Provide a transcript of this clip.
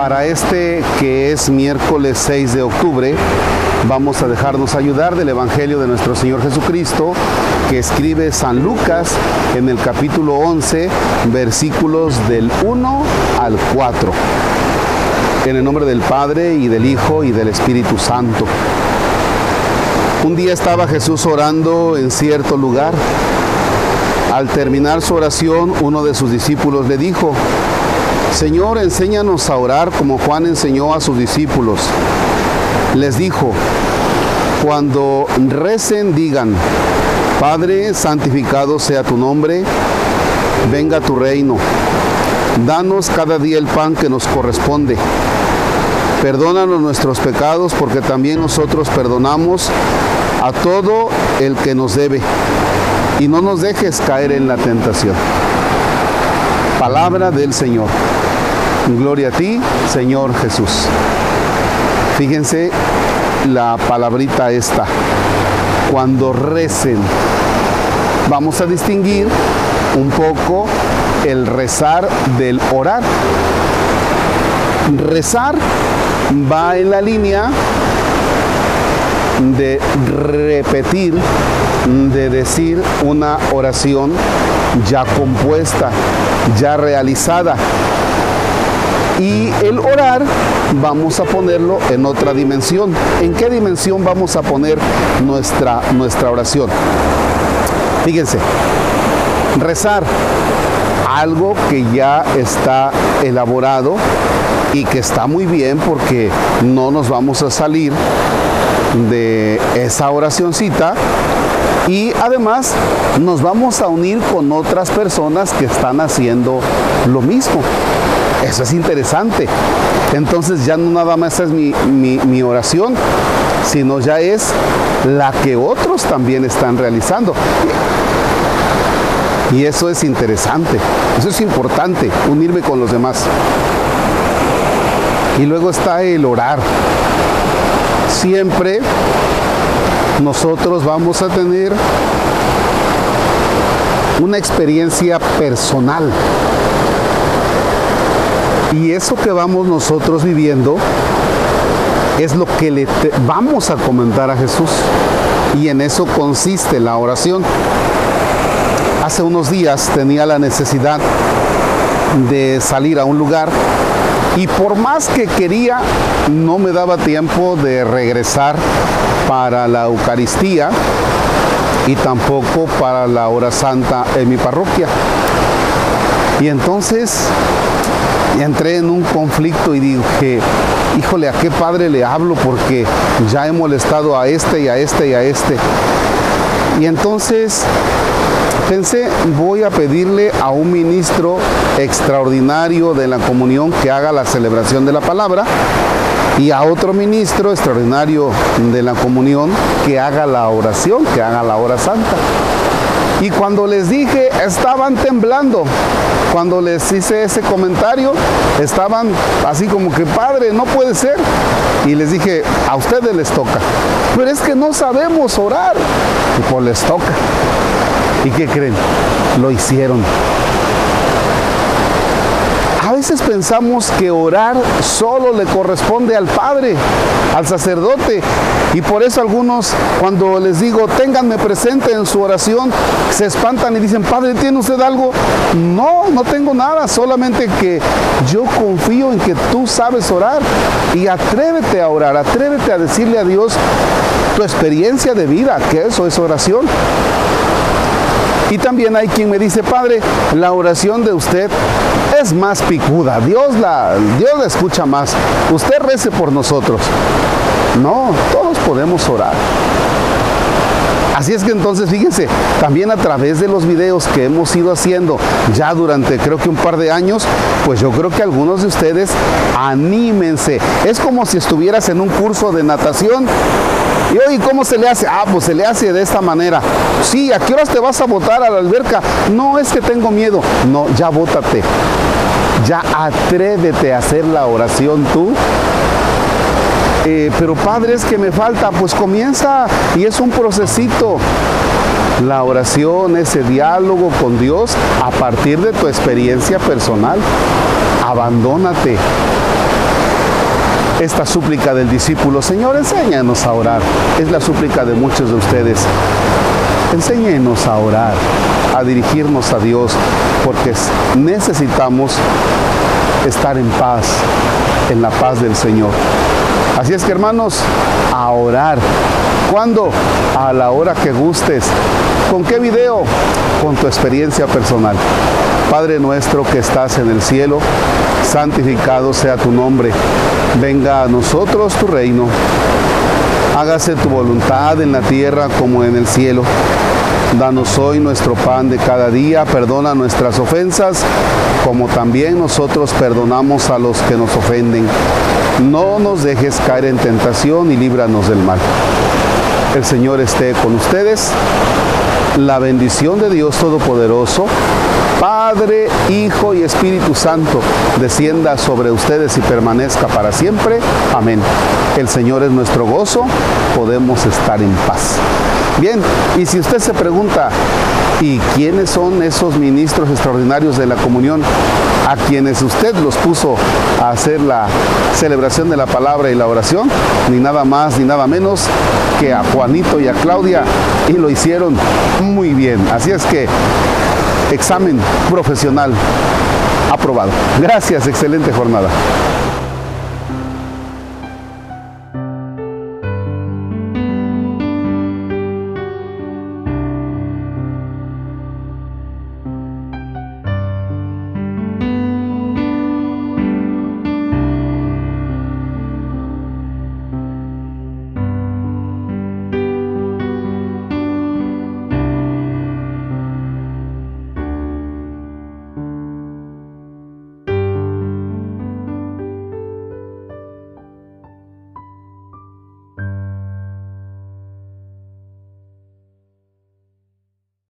Para este que es miércoles 6 de octubre, vamos a dejarnos ayudar del Evangelio de nuestro Señor Jesucristo, que escribe San Lucas en el capítulo 11, versículos del 1 al 4. En el nombre del Padre y del Hijo y del Espíritu Santo. Un día estaba Jesús orando en cierto lugar. Al terminar su oración, uno de sus discípulos le dijo, Señor, enséñanos a orar como Juan enseñó a sus discípulos. Les dijo, cuando recen digan, Padre, santificado sea tu nombre, venga tu reino. Danos cada día el pan que nos corresponde. Perdónanos nuestros pecados porque también nosotros perdonamos a todo el que nos debe. Y no nos dejes caer en la tentación. Palabra del Señor. Gloria a ti, Señor Jesús. Fíjense la palabrita esta. Cuando recen, vamos a distinguir un poco el rezar del orar. Rezar va en la línea de repetir, de decir una oración ya compuesta, ya realizada. Y el orar vamos a ponerlo en otra dimensión. ¿En qué dimensión vamos a poner nuestra, nuestra oración? Fíjense, rezar algo que ya está elaborado y que está muy bien porque no nos vamos a salir de esa oracioncita y además nos vamos a unir con otras personas que están haciendo lo mismo. Eso es interesante. Entonces ya no nada más es mi, mi, oración, sino ya es la que otros también están realizando. Y eso es interesante, eso es importante, unirme con los demás. Y luego está el orar. Siempre nosotros vamos a tener una experiencia personal. Y eso que vamos nosotros viviendo es lo que le vamos a comentar a Jesús. Y en eso consiste la oración. Hace unos días tenía la necesidad de salir a un lugar y por más que quería, no me daba tiempo de regresar para la Eucaristía y tampoco para la hora santa en mi parroquia. Y entonces entré en un conflicto y dije, híjole, ¿a qué padre le hablo? Porque ya he molestado a este y a este y a este. Y entonces pensé, voy a pedirle a un ministro extraordinario de la comunión que haga la celebración de la palabra y a otro ministro extraordinario de la comunión que haga la oración, que haga la hora santa. Y cuando les dije, estaban temblando. Cuando les hice ese comentario, estaban así como que, padre, no puede ser. Y les dije, a ustedes les toca. Pero es que no sabemos orar. Y pues les toca. ¿Y qué creen? Lo hicieron. Veces pensamos que orar solo le corresponde al Padre, al sacerdote. Y por eso algunos, cuando les digo, ténganme presente en su oración, se espantan y dicen, Padre, ¿tiene usted algo? No, no tengo nada, solamente que yo confío en que tú sabes orar. Y atrévete a orar, atrévete a decirle a Dios tu experiencia de vida, que eso es oración. Y también hay quien me dice, Padre, la oración de usted es más picuda. Dios la, Dios la escucha más. Usted rece por nosotros. No, todos podemos orar. Así es que entonces fíjense, también a través de los videos que hemos ido haciendo ya durante creo que un par de años, pues yo creo que algunos de ustedes anímense. Es como si estuvieras en un curso de natación y hoy, ¿cómo se le hace? Ah, pues se le hace de esta manera. Sí, ¿a qué horas te vas a botar a la alberca? No es que tengo miedo. No, ya bótate. Ya atrévete a hacer la oración tú eh, pero padre, es que me falta, pues comienza y es un procesito. La oración, ese diálogo con Dios a partir de tu experiencia personal. Abandónate. esta súplica del discípulo. Señor, enséñanos a orar. Es la súplica de muchos de ustedes. Enséñenos a orar, a dirigirnos a Dios, porque necesitamos estar en paz, en la paz del Señor. Así es que hermanos, a orar. ¿Cuándo? A la hora que gustes. ¿Con qué video? Con tu experiencia personal. Padre nuestro que estás en el cielo, santificado sea tu nombre. Venga a nosotros tu reino. Hágase tu voluntad en la tierra como en el cielo. Danos hoy nuestro pan de cada día, perdona nuestras ofensas, como también nosotros perdonamos a los que nos ofenden. No nos dejes caer en tentación y líbranos del mal. El Señor esté con ustedes. La bendición de Dios Todopoderoso, Padre, Hijo y Espíritu Santo, descienda sobre ustedes y permanezca para siempre. Amén. El Señor es nuestro gozo, podemos estar en paz. Bien, y si usted se pregunta, ¿y quiénes son esos ministros extraordinarios de la comunión a quienes usted los puso a hacer la celebración de la palabra y la oración? Ni nada más ni nada menos que a Juanito y a Claudia y lo hicieron muy bien. Así es que examen profesional aprobado. Gracias, excelente jornada.